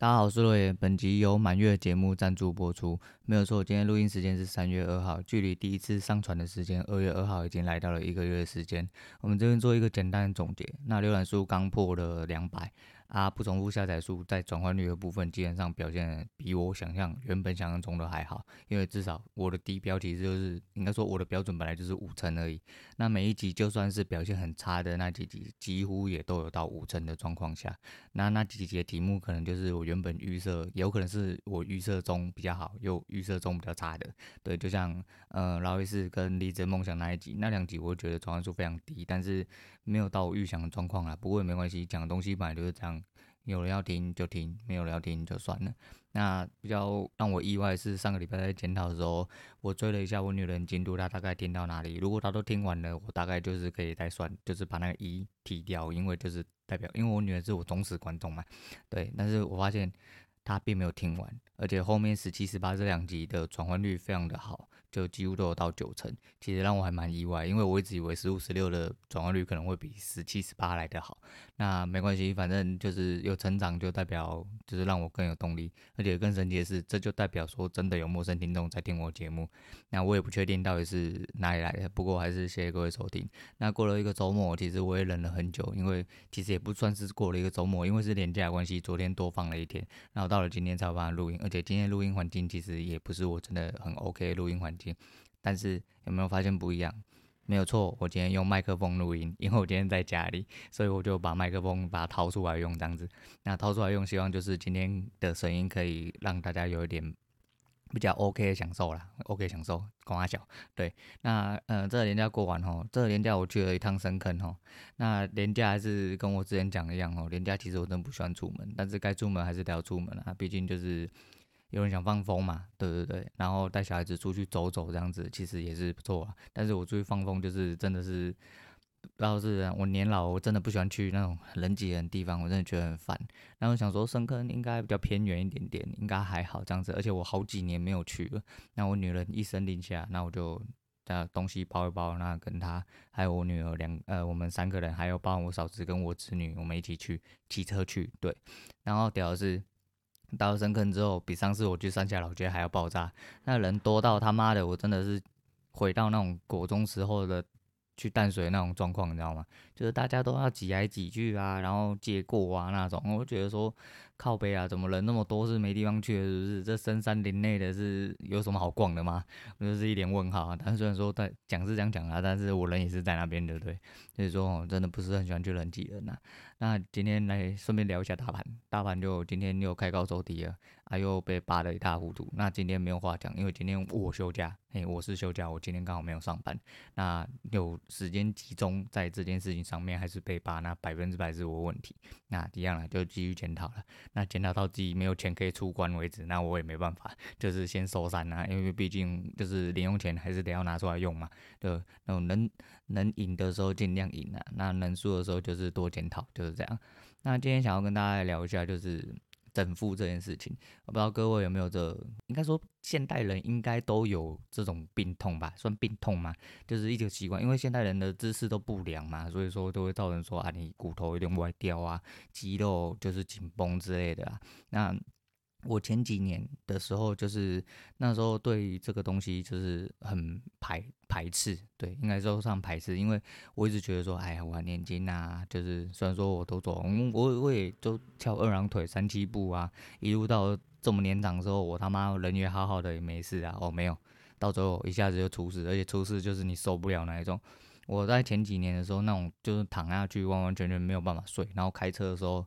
大家好，我是罗爷。本集由满月节目赞助播出，没有错。今天录音时间是三月二号，距离第一次上传的时间二月二号已经来到了一个月的时间。我们这边做一个简单的总结。那浏览数刚破了两百。啊，不重复下载数在转换率的部分，基本上表现比我想象原本想象中的还好，因为至少我的低标其实就是应该说我的标准本来就是五成而已。那每一集就算是表现很差的那几集，几乎也都有到五成的状况下。那那几集的题目可能就是我原本预设，有可能是我预设中比较好，又预设中比较差的。对，就像呃劳力士跟离职梦想那一集，那两集我觉得转换数非常低，但是没有到我预想的状况啊。不过也没关系，讲的东西本来就是这样。有人要听就听，没有人要听就算了。那比较让我意外的是上个礼拜在检讨的时候，我追了一下我女人进度，她大概听到哪里？如果她都听完了，我大概就是可以再算，就是把那个一踢掉，因为就是代表，因为我女儿是我忠实观众嘛。对，但是我发现她并没有听完，而且后面十七、十八这两集的转换率非常的好。就几乎都有到九成，其实让我还蛮意外，因为我一直以为十五、十六的转换率可能会比十七、十八来得好。那没关系，反正就是有成长，就代表就是让我更有动力。而且更神奇的是，这就代表说真的有陌生听众在听我节目。那我也不确定到底是哪里来的，不过还是谢谢各位收听。那过了一个周末，其实我也忍了很久，因为其实也不算是过了一个周末，因为是连假关系，昨天多放了一天，然后到了今天才有办法录音。而且今天录音环境其实也不是我真的很 OK 录音环境境。但是有没有发现不一样？没有错，我今天用麦克风录音，因为我今天在家里，所以我就把麦克风把它掏出来用，这样子。那掏出来用，希望就是今天的声音可以让大家有一点比较 OK 的享受啦。OK 享受，光阿小。对，那呃，这个年假过完吼，这个年假我去了一趟深坑吼。那年假还是跟我之前讲的一样吼，年假其实我真不喜欢出门，但是该出门还是得要出门啊，毕竟就是。有人想放风嘛？对对对，然后带小孩子出去走走，这样子其实也是不错啊。但是我出去放风，就是真的是，不知道是我年老，我真的不喜欢去那种人挤人的地方，我真的觉得很烦。然后想说深坑应该比较偏远一点点，应该还好这样子。而且我好几年没有去了。那我女人一声令下，那我就把东西包一包，那跟她还有我女儿两呃，我们三个人，还有包括我嫂子跟我侄女，我们一起去骑车去。对，然后屌的是。到深坑之后，比上次我去三峡老街还要爆炸，那人多到他妈的，我真的是回到那种国中时候的去淡水那种状况，你知道吗？就是大家都要挤来挤去啊，然后借过啊那种，我觉得说靠北啊，怎么人那么多，是没地方去是不是？这深山林内的是有什么好逛的吗？我就是一脸问号啊。但虽然说在讲是这样讲啊，但是我人也是在那边，对不对？所以说哦，真的不是很喜欢去人挤人呐。那今天来顺便聊一下大盘，大盘就今天又开高走低了，啊又被扒得一塌糊涂。那今天没有话讲，因为今天我休假，嘿，我是休假，我今天刚好没有上班。那有时间集中在这件事情上面，还是被扒，那百分之百是我问题。那一样了，就继续检讨了。那检讨到自己没有钱可以出关为止，那我也没办法，就是先收山啦。因为毕竟就是零用钱还是得要拿出来用嘛。就那种能能赢的时候尽量赢啊，那能输的时候就是多检讨，就是这样。那今天想要跟大家聊一下，就是整复这件事情。我不知道各位有没有这，应该说现代人应该都有这种病痛吧？算病痛吗？就是一个习惯，因为现代人的姿势都不良嘛，所以说都会造成说啊，你骨头有点歪掉啊，肌肉就是紧绷之类的啊。那我前几年的时候，就是那时候对这个东西就是很排排斥，对，应该说上排斥，因为我一直觉得说，哎呀，我还年轻啊，就是虽然说我都走，我我也都跳二郎腿三七步啊，一路到这么年长的时候，我他妈人缘好好的也没事啊，哦没有，到最后一下子就出事，而且出事就是你受不了那一种。我在前几年的时候，那种就是躺下去完完全全没有办法睡，然后开车的时候。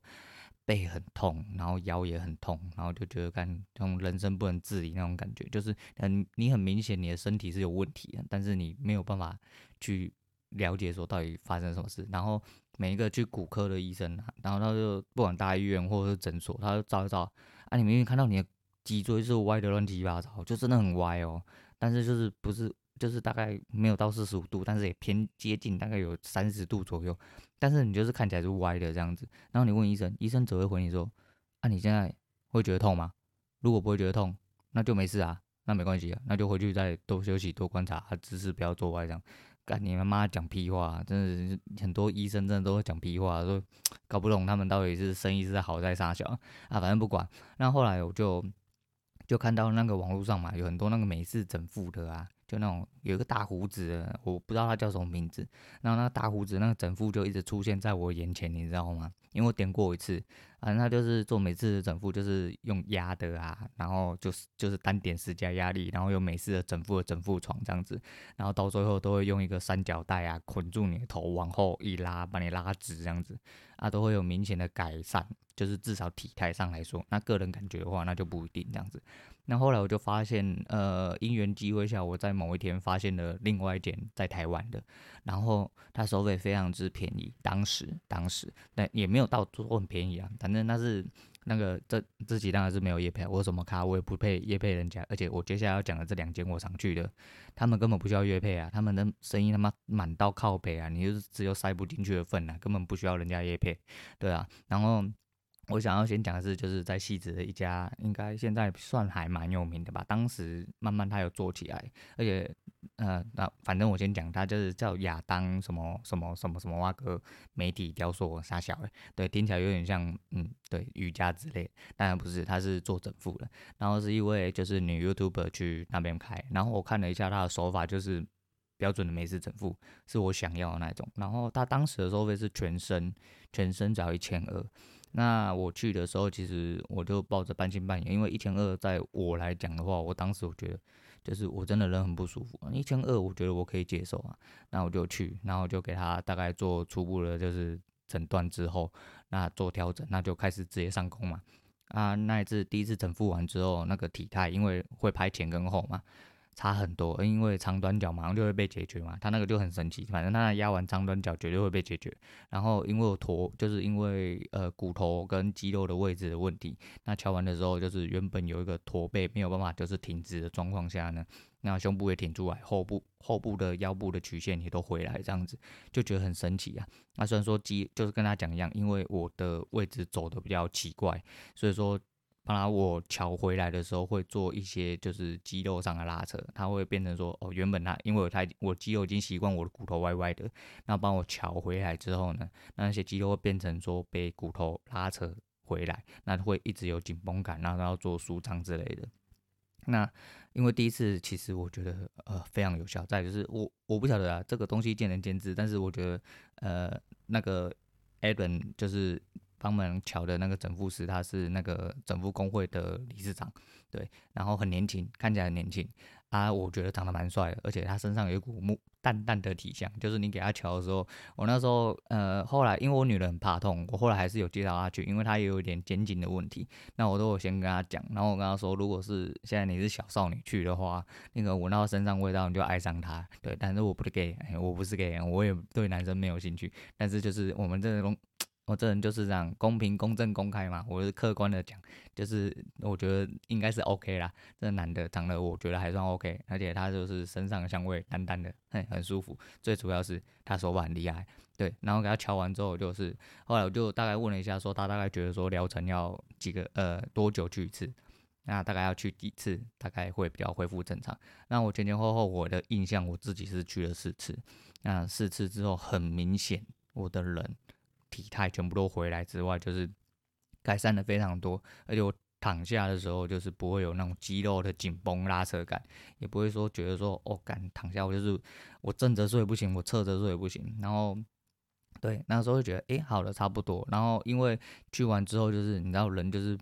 背很痛，然后腰也很痛，然后就觉得干这种人生不能自理那种感觉，就是很你很明显你的身体是有问题的，但是你没有办法去了解说到底发生什么事。然后每一个去骨科的医生，然后他就不管大医院或者是诊所，他就照一照啊，你明明看到你的脊椎是歪的乱七八糟，就真的很歪哦，但是就是不是。就是大概没有到四十五度，但是也偏接近，大概有三十度左右。但是你就是看起来是歪的这样子。然后你问医生，医生只会回你说：“啊，你现在会觉得痛吗？如果不会觉得痛，那就没事啊，那没关系啊，那就回去再多休息、多观察，啊，姿势不要做歪这样。干你妈妈讲屁话，真的是很多医生真的都会讲屁话，说 搞不懂他们到底是生意是好在啥小啊，反正不管。那后来我就就看到那个网络上嘛，有很多那个美式整复的啊。就那种有一个大胡子，我不知道他叫什么名字。然后那个大胡子那个整复就一直出现在我眼前，你知道吗？因为我点过一次，反正就是做每次的整复，就是用压的啊，然后就是就是单点施加压力，然后有美式的整复的整副床这样子，然后到最后都会用一个三角带啊捆住你的头，往后一拉，把你拉直这样子，啊都会有明显的改善，就是至少体态上来说，那个人感觉的话，那就不一定这样子。那后来我就发现，呃，因缘机会下，我在某一天发现了另外一间在台湾的，然后它收费非常之便宜，当时当时，但也没有到说很便宜啊，反正那是那个这自己当然是没有业配，我有什么卡我也不配业配人家，而且我接下来要讲的这两间我常去的，他们根本不需要业配啊，他们的生意他妈满到靠北啊，你就是只有塞不进去的份啊，根本不需要人家业配，对啊，然后。我想要先讲的是，就是在汐止的一家，应该现在算还蛮有名的吧。当时慢慢他有做起来，而且，呃，那反正我先讲，他就是叫亚当什么什么什么什么哇哥媒体雕塑杀小诶，对，听起来有点像，嗯，对，瑜伽之类，当然不是，他是做整副的。然后是一位就是女 YouTuber 去那边开，然后我看了一下他的手法，就是标准的美式整副，是我想要的那种。然后他当时的收费是全身，全身只要一千二。那我去的时候，其实我就抱着半信半疑，因为一千二，在我来讲的话，我当时我觉得，就是我真的人很不舒服，一千二，我觉得我可以接受啊。那我就去，然后就给他大概做初步的，就是诊断之后，那做调整，那就开始直接上工嘛。啊，那一次第一次整复完之后，那个体态，因为会拍前跟后嘛。差很多，因为长短脚马上就会被解决嘛，他那个就很神奇，反正他压完长短脚绝对会被解决。然后因为我驼，就是因为呃骨头跟肌肉的位置的问题，那敲完的时候就是原本有一个驼背没有办法就是挺直的状况下呢，那胸部也挺出来，后部后部的腰部的曲线也都回来，这样子就觉得很神奇啊。那虽然说肌就是跟他讲一样，因为我的位置走的比较奇怪，所以说。本来我乔回来的时候会做一些就是肌肉上的拉扯，它会变成说哦，原本它因为我太我肌肉已经习惯我的骨头歪歪的，那帮我乔回来之后呢，那些肌肉会变成说被骨头拉扯回来，那会一直有紧绷感，然后要做舒张之类的。那因为第一次其实我觉得呃非常有效，再就是我我不晓得啊，这个东西见仁见智，但是我觉得呃那个 Adam 就是。帮忙瞧的那个整复师，他是那个整复工会的理事长，对，然后很年轻，看起来很年轻。啊，我觉得长得蛮帅的，而且他身上有一股木淡淡的体香，就是你给他瞧的时候，我那时候呃后来因为我女人很怕痛，我后来还是有介绍他去，因为他也有一点肩颈的问题，那我都有先跟他讲，然后我跟他说，如果是现在你是小少女去的话，那个闻到身上味道你就爱上他，对，但是我不是 gay，我不是 gay，我也对男生没有兴趣，但是就是我们这种。我这人就是这样，公平、公正、公开嘛。我是客观的讲，就是我觉得应该是 OK 啦。这男的长得我觉得还算 OK，而且他就是身上的香味淡淡的，很很舒服。最主要是他手法很厉害，对。然后给他敲完之后，就是后来我就大概问了一下，说他大概觉得说疗程要几个呃多久去一次？那大概要去几次，大概会比较恢复正常。那我前前后后我的印象，我自己是去了四次。那四次之后，很明显我的人。体态全部都回来之外，就是改善的非常多，而且我躺下的时候，就是不会有那种肌肉的紧绷拉扯感，也不会说觉得说哦，干躺下我就是我正着睡不行，我侧着睡也不行，然后对那时候会觉得哎、好了差不多，然后因为去完之后就是你知道人就是。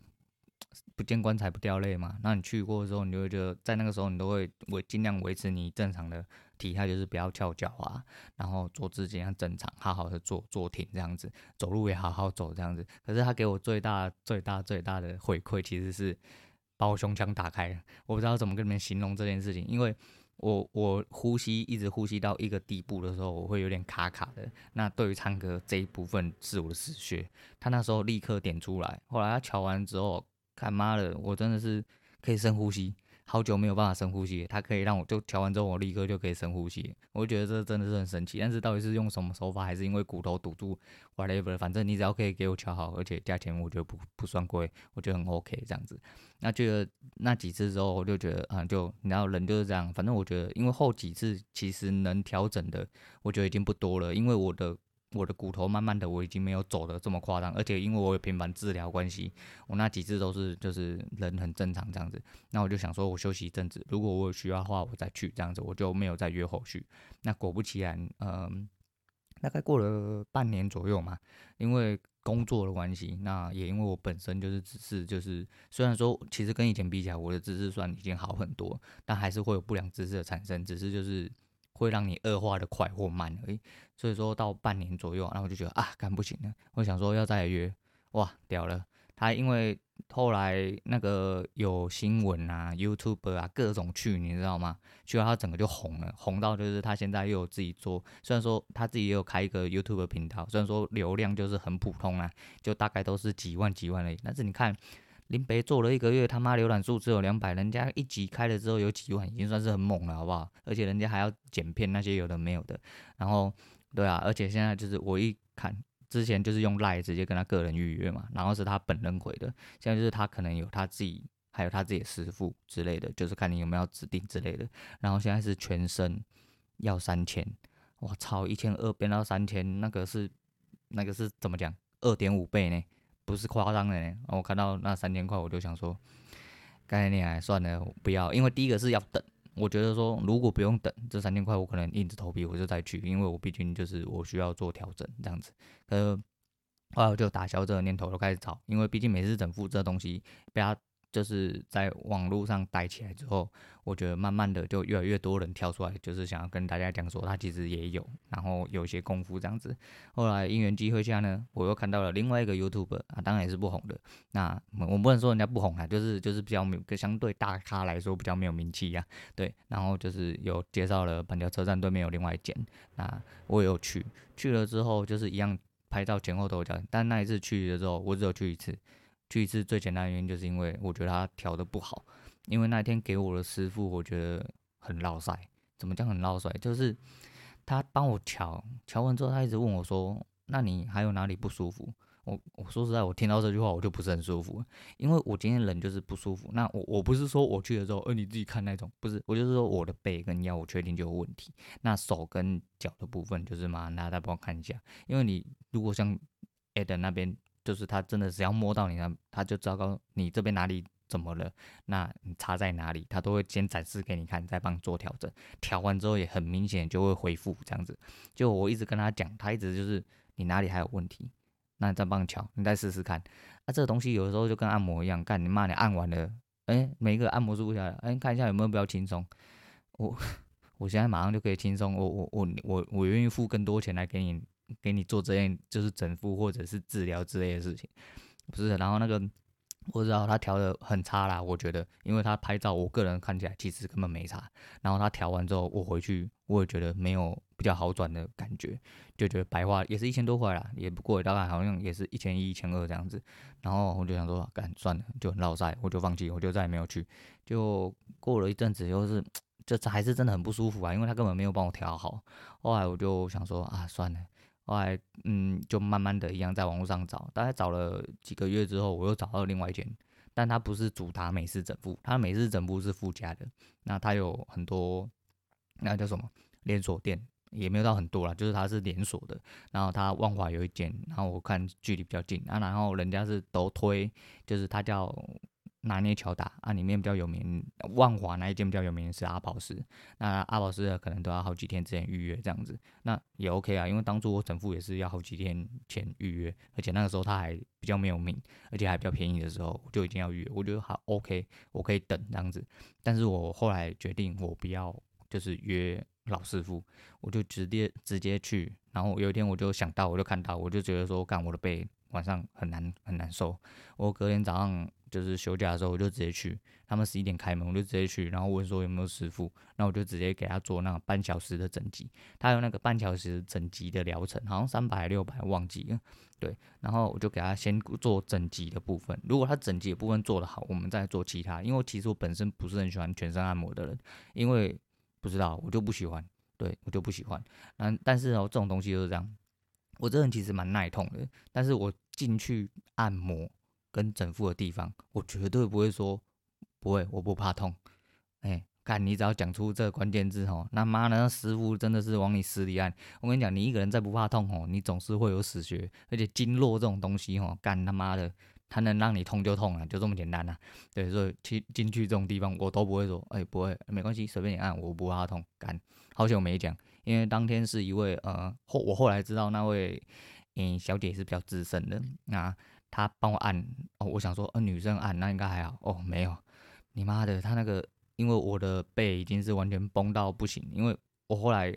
不见棺材不掉泪嘛，那你去过的时候，你就会觉得在那个时候你都会维尽量维持你正常的体态，就是不要翘脚啊，然后坐姿尽量正常，好好的坐坐挺这样子，走路也好好走这样子。可是他给我最大最大最大的回馈，其实是把我胸腔打开。我不知道怎么跟你们形容这件事情，因为我我呼吸一直呼吸到一个地步的时候，我会有点卡卡的。那对于唱歌这一部分是我的死穴，他那时候立刻点出来，后来他瞧完之后。干妈的，我真的是可以深呼吸，好久没有办法深呼吸，它可以让我就调完之后我立刻就可以深呼吸，我觉得这真的是很神奇。但是到底是用什么手法，还是因为骨头堵住，whatever，反正你只要可以给我调好，而且价钱我觉得不不算贵，我觉得很 OK 这样子。那觉得那几次之后，我就觉得啊，就你知道人就是这样，反正我觉得因为后几次其实能调整的，我觉得已经不多了，因为我的。我的骨头慢慢的，我已经没有走的这么夸张，而且因为我有频繁治疗关系，我那几次都是就是人很正常这样子。那我就想说，我休息一阵子，如果我有需要的话，我再去这样子，我就没有再约后续。那果不其然，嗯、大概过了半年左右嘛，因为工作的关系，那也因为我本身就是只是就是，虽然说其实跟以前比起来，我的姿势算已经好很多，但还是会有不良姿势的产生，只是就是。会让你恶化的快或慢而已，所以说到半年左右，然后我就觉得啊，干不行了，我想说要再约，哇，屌了！他因为后来那个有新闻啊，YouTube 啊，各种去，你知道吗？去了他整个就红了，红到就是他现在又有自己做，虽然说他自己也有开一个 YouTube 频道，虽然说流量就是很普通啊，就大概都是几万几万而已，但是你看。林北做了一个月，他妈浏览数只有两百，人家一集开了之后有几万，已经算是很猛了，好不好？而且人家还要剪片那些有的没有的，然后对啊，而且现在就是我一看，之前就是用赖直接跟他个人预约嘛，然后是他本人回的，现在就是他可能有他自己，还有他自己的师傅之类的，就是看你有没有指定之类的，然后现在是全身要三千，我操，一千二变到三千，那个是那个是怎么讲？二点五倍呢？不是夸张的呢，我看到那三千块，我就想说，刚才你还算了，不要，因为第一个是要等，我觉得说如果不用等这三千块，我可能硬着头皮我就再去，因为我毕竟就是我需要做调整这样子，呃，后来我就打消这个念头，就开始找，因为毕竟每次整复这东西被他。就是在网络上带起来之后，我觉得慢慢的就越来越多人跳出来，就是想要跟大家讲说他其实也有，然后有一些功夫这样子。后来因缘机会下呢，我又看到了另外一个 YouTube 啊，当然也是不红的。那我们不能说人家不红啊，就是就是比较没有，相对大咖来说比较没有名气呀。对，然后就是有介绍了板桥车站对面有另外一间，那我也有去，去了之后就是一样拍照前后都有讲，但那一次去的时候我只有去一次。去一次最简单的原因就是因为我觉得他调的不好，因为那天给我的师傅我觉得很落赛，怎么讲很落赛？就是他帮我调，调完之后他一直问我说：“那你还有哪里不舒服？”我我说实在，我听到这句话我就不是很舒服，因为我今天人就是不舒服。那我我不是说我去的时候，呃你自己看那种，不是，我就是说我的背跟腰我确定就有问题。那手跟脚的部分就是嘛，大家帮我看一下，因为你如果像 Eden 那边。就是他真的只要摸到你，他他就知道你这边哪里怎么了，那你差在哪里，他都会先展示给你看，再帮你做调整。调完之后也很明显就会恢复这样子。就我一直跟他讲，他一直就是你哪里还有问题，那你再帮你调，你再试试看。啊，这个东西有的时候就跟按摩一样，干你妈你按完了，哎，每一个按摩师傅下来，哎，看一下有没有比较轻松。我 我现在马上就可以轻松，我我我我我愿意付更多钱来给你。给你做这样就是整复或者是治疗之类的事情，不是。然后那个我知道他调的很差啦，我觉得，因为他拍照，我个人看起来其实根本没差。然后他调完之后，我回去我也觉得没有比较好转的感觉，就觉得白花也是一千多块啦，也不过大概好像也是一千一、一千二这样子。然后我就想说，干算了，就很落赛，我就放弃，我就再也没有去。就过了一阵子，又是 这还是真的很不舒服啊，因为他根本没有帮我调好。后来我就想说啊，算了。后来，嗯，就慢慢的一样在网络上找，大概找了几个月之后，我又找到另外一间，但它不是主打美式整复，它美式整复是附加的。那它有很多，那叫什么连锁店，也没有到很多啦，就是它是连锁的。然后它万华有一间，然后我看距离比较近啊，然后人家是都推，就是它叫。拿捏巧打啊，里面比较有名，万华那一间比较有名的是阿宝石，那阿宝斯可能都要好几天之前预约这样子，那也 OK 啊，因为当初我整副也是要好几天前预约，而且那个时候他还比较没有名，而且还比较便宜的时候，我就已经要预约，我觉得好 OK，我可以等这样子，但是我后来决定我不要就是约老师傅，我就直接直接去，然后有一天我就想到，我就看到，我就觉得说干我的背。晚上很难很难受，我隔天早上就是休假的时候，我就直接去。他们十一点开门，我就直接去，然后问说有没有师傅，那我就直接给他做那个半小时的整脊。他有那个半小时整脊的疗程，好像三百六百忘记了。对，然后我就给他先做整脊的部分。如果他整脊的部分做得好，我们再做其他。因为其实我本身不是很喜欢全身按摩的人，因为不知道我就不喜欢，对我就不喜欢。嗯，但是哦，这种东西就是这样。我这人其实蛮耐痛的，但是我进去按摩跟整复的地方，我绝对不会说不会，我不怕痛。哎、欸，看你只要讲出这个关键字吼，那妈的，那师傅真的是往你死里按。我跟你讲，你一个人再不怕痛吼，你总是会有死穴，而且经络这种东西吼，干他妈的，它能让你痛就痛啊，就这么简单呐、啊。对，所以去进去这种地方，我都不会说，哎、不会，没关系，随便你按，我不怕痛。干，好久没讲。因为当天是一位呃后我后来知道那位嗯小姐是比较资深的，那他帮我按哦，我想说呃女生按那应该还好哦，没有，你妈的他那个因为我的背已经是完全崩到不行，因为我后来。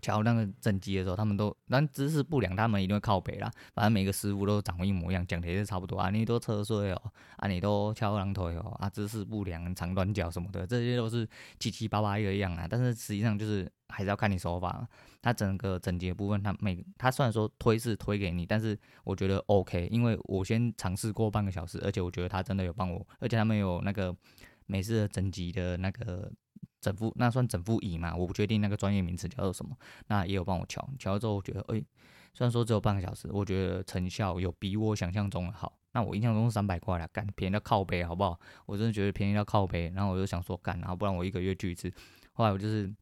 瞧那个整机的时候，他们都但姿势不良，他们一定会靠北啦。反正每个师傅都长得一模一样，讲的也是差不多啊。你都侧睡哦，啊你都翘二郎腿哦，啊姿势不良，长短脚什么的，这些都是七七八八一个样啊。但是实际上就是还是要看你手法。他整个整脊的部分，他每他虽然说推是推给你，但是我觉得 OK，因为我先尝试过半个小时，而且我觉得他真的有帮我，而且他们有那个美式的整机的那个。整复那算整复仪嘛？我不确定那个专业名词叫做什么。那也有帮我瞧，瞧了之后我觉得，哎、虽然说只有半个小时，我觉得成效有比我想象中的好。那我印象中是三百块啦，干便宜到靠背，好不好？我真的觉得便宜到靠背。然后我就想说，干，然后不然我一个月去一次。后来我就是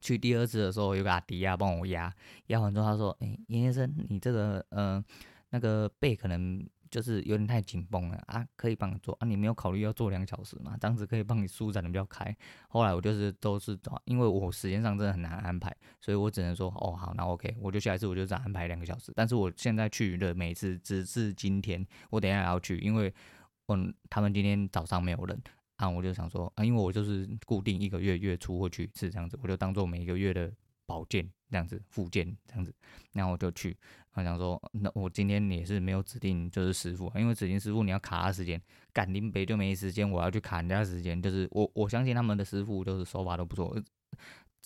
去第二次的时候，有个阿迪亚帮我压，压完之后他说，哎、严先生，你这个，嗯、呃，那个背可能。就是有点太紧绷了啊，可以帮你做啊，你没有考虑要做两个小时嘛？这样子可以帮你舒展的比较开。后来我就是都是，因为我时间上真的很难安排，所以我只能说哦好，那 OK，我就下一次我就只安排两个小时。但是我现在去的每次只是今天，我等下也要去，因为嗯他们今天早上没有人啊，我就想说啊，因为我就是固定一个月月初会去一次这样子，我就当做每一个月的。保健这样子，复健这样子，然后我就去。他想说，那我今天也是没有指定就是师傅，因为指定师傅你要卡他时间，赶定北就没时间，我要去卡人家时间。就是我我相信他们的师傅就是手法都不错，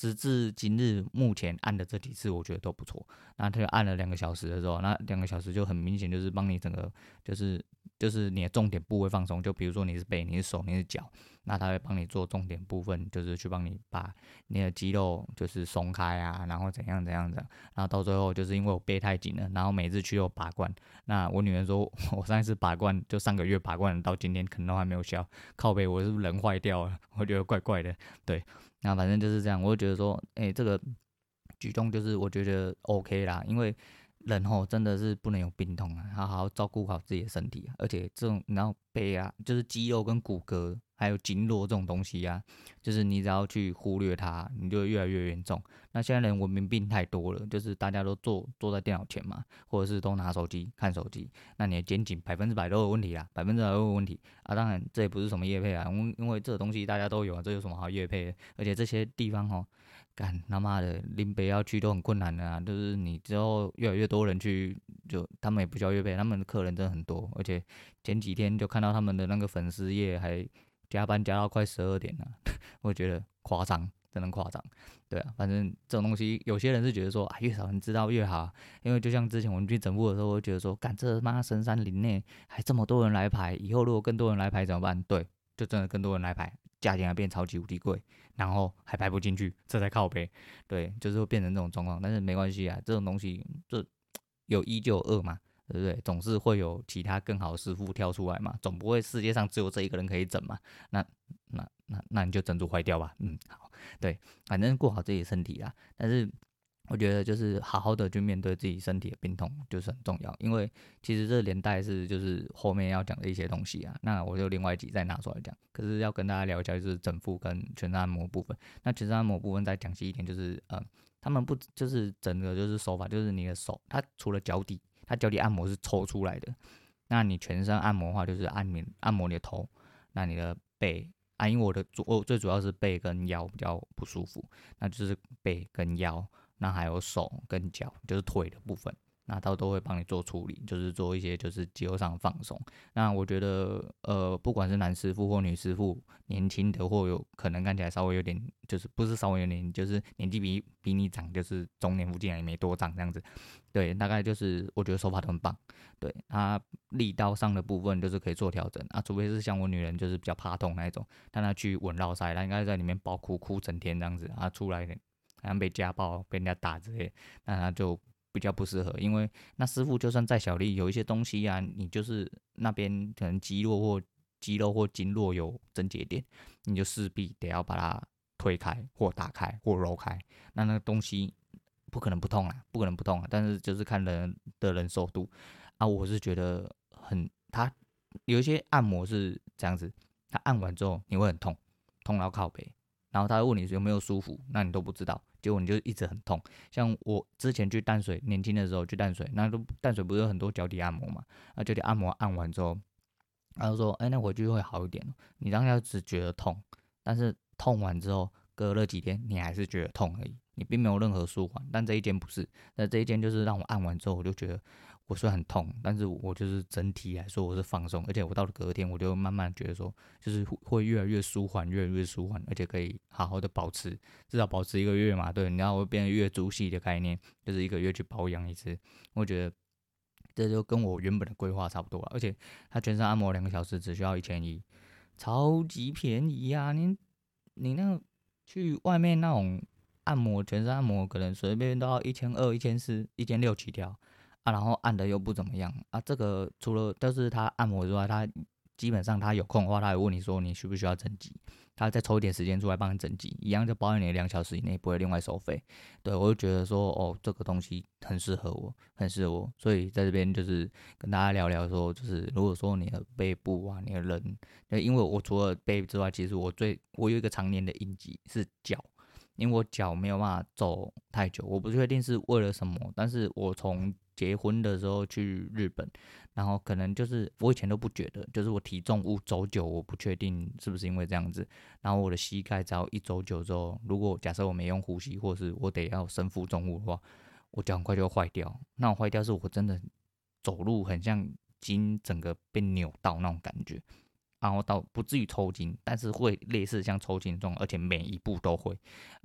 直至今日目前按的这几次，我觉得都不错。那他就按了两个小时的时候，那两个小时就很明显就是帮你整个就是。就是你的重点部位放松，就比如说你是背，你是手，你是脚，那他会帮你做重点部分，就是去帮你把你的肌肉就是松开啊，然后怎样怎样的，然后到最后就是因为我背太紧了，然后每次去又拔罐，那我女儿说 我上一次拔罐就上个月拔罐，到今天可能都还没有消，靠背我是不是人坏掉了？我觉得怪怪的，对，那反正就是这样，我就觉得说，哎、这个举动就是我觉得 OK 啦，因为。人吼真的是不能有病痛啊，好好照顾好自己的身体啊，而且这种然后背啊，就是肌肉跟骨骼还有经络这种东西啊，就是你只要去忽略它，你就越来越严重。那现在人文明病太多了，就是大家都坐坐在电脑前嘛，或者是都拿手机看手机，那你的肩颈百分之百都有问题啊，百分之百都有问题啊。当然这也不是什么业配啊，因因为这个东西大家都有啊，这有什么好业配的？而且这些地方吼。干他妈的，林北要去都很困难的啊！就是你之后越来越多人去，就他们也不需要月费，他们的客人真的很多，而且前几天就看到他们的那个粉丝页还加班加到快十二点了，我觉得夸张，真的夸张。对啊，反正这种东西，有些人是觉得说啊，越少人知道越好，因为就像之前我们去整部的时候，我觉得说，干这他妈深山林内还这么多人来排，以后如果更多人来排怎么办？对，就真的更多人来排。价钱还变超级无敌贵，然后还排不进去，这才靠北。对，就是会变成这种状况。但是没关系啊，这种东西就有一就有二嘛，对不对？总是会有其他更好的师傅跳出来嘛，总不会世界上只有这一个人可以整嘛。那那那那你就整组坏掉吧。嗯，好，对，反正过好自己的身体啦。但是。我觉得就是好好的去面对自己身体的病痛就是很重要，因为其实这连带是就是后面要讲的一些东西啊，那我就另外一集再拿出来讲。可是要跟大家聊一下就是整复跟全身按摩部分。那全身按摩部分再讲细一点，就是呃，他们不就是整个就是手法，就是你的手，它除了脚底，它脚底按摩是抽出来的。那你全身按摩的话，就是按你按摩你的头，那你的背，啊，因为我的主哦最主要是背跟腰比较不舒服，那就是背跟腰。那还有手跟脚，就是腿的部分。那他都会帮你做处理，就是做一些就是肌肉上的放松。那我觉得，呃，不管是男师傅或女师傅，年轻的或有可能看起来稍微有点，就是不是稍微有点，就是年纪比比你长，就是中年附近也没多长这样子。对，大概就是我觉得手法都很棒。对，他力道上的部分就是可以做调整啊，除非是像我女人就是比较怕痛那一种，但她去稳绕塞，她应该在里面包哭哭整天这样子，啊出来好像被家暴、被人家打之类，那他就。比较不适合，因为那师傅就算再小力，有一些东西啊，你就是那边可能肌肉或肌肉或经络有症结点，你就势必得要把它推开或打开或揉开，那那个东西不可能不痛啊，不可能不痛啊，但是就是看人的忍受度啊，我是觉得很，他有一些按摩是这样子，他按完之后你会很痛，痛到靠背，然后他会问你有没有舒服，那你都不知道。结果你就一直很痛，像我之前去淡水，年轻的时候去淡水，那都淡水不是有很多脚底按摩嘛？那脚底按摩按完之后，他就说：“哎、那回去会好一点。”你当下只觉得痛，但是痛完之后，隔了几天你还是觉得痛而已，你并没有任何舒缓。但这一间不是，那这一间就是让我按完之后，我就觉得。我虽然很痛，但是我就是整体来说我是放松，而且我到了隔天，我就慢慢觉得说，就是会越来越舒缓，越来越舒缓，而且可以好好的保持，至少保持一个月嘛。对，然后会变得月租系的概念，就是一个月去保养一次。我觉得这就跟我原本的规划差不多了，而且他全身按摩两个小时只需要一千一，超级便宜呀、啊！你你那去外面那种按摩，全身按摩可能随便都要一千二、一千四、一千六起跳。啊，然后按的又不怎么样。啊，这个除了就是他按摩之外，他基本上他有空的话，他会问你说你需不需要整脊，他再抽一点时间出来帮你整脊，一样就保养你两小时以内不会另外收费。对，我就觉得说哦，这个东西很适合我，很适合我，所以在这边就是跟大家聊聊说，就是如果说你的背部啊，你的人，因为我除了背之外，其实我最我有一个常年的印记是脚，因为我脚没有办法走太久，我不确定是为了什么，但是我从结婚的时候去日本，然后可能就是我以前都不觉得，就是我体重物走久，我不确定是不是因为这样子。然后我的膝盖只要一走久之后，如果假设我没用护膝，或是我得要身负重物的话，我脚很快就会坏掉。那种坏掉是我真的走路很像筋整个被扭到那种感觉。然后到不至于抽筋，但是会类似像抽筋这种，而且每一步都会。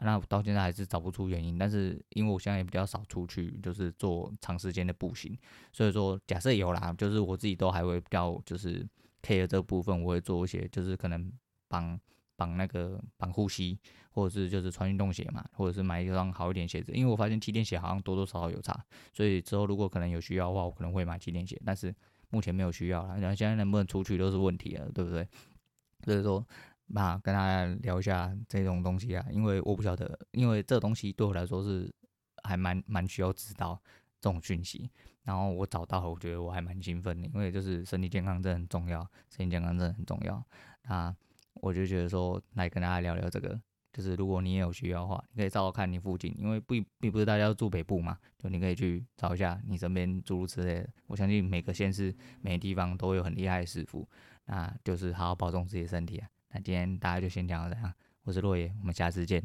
那到现在还是找不出原因。但是因为我现在也比较少出去，就是做长时间的步行，所以说假设有啦，就是我自己都还会比较就是 care 这部分，我会做一些，就是可能绑绑那个绑护膝，或者是就是穿运动鞋嘛，或者是买一双好一点鞋子。因为我发现气垫鞋好像多多少少有差，所以之后如果可能有需要的话，我可能会买气垫鞋，但是。目前没有需要了，然后现在能不能出去都是问题了，对不对？所以说，那跟大家聊一下这种东西啊，因为我不晓得，因为这东西对我来说是还蛮蛮需要知道这种讯息。然后我找到了，我觉得我还蛮兴奋的，因为就是身体健康真的很重要，身体健康真的很重要。那我就觉得说，来跟大家聊聊这个。就是如果你也有需要的话，你可以找我看你附近，因为不并不是大家都住北部嘛，就你可以去找一下你身边诸如此类的。我相信每个县市、每个地方都有很厉害的师傅，那就是好好保重自己的身体啊。那今天大家就先讲到这样，我是洛爷，我们下次见。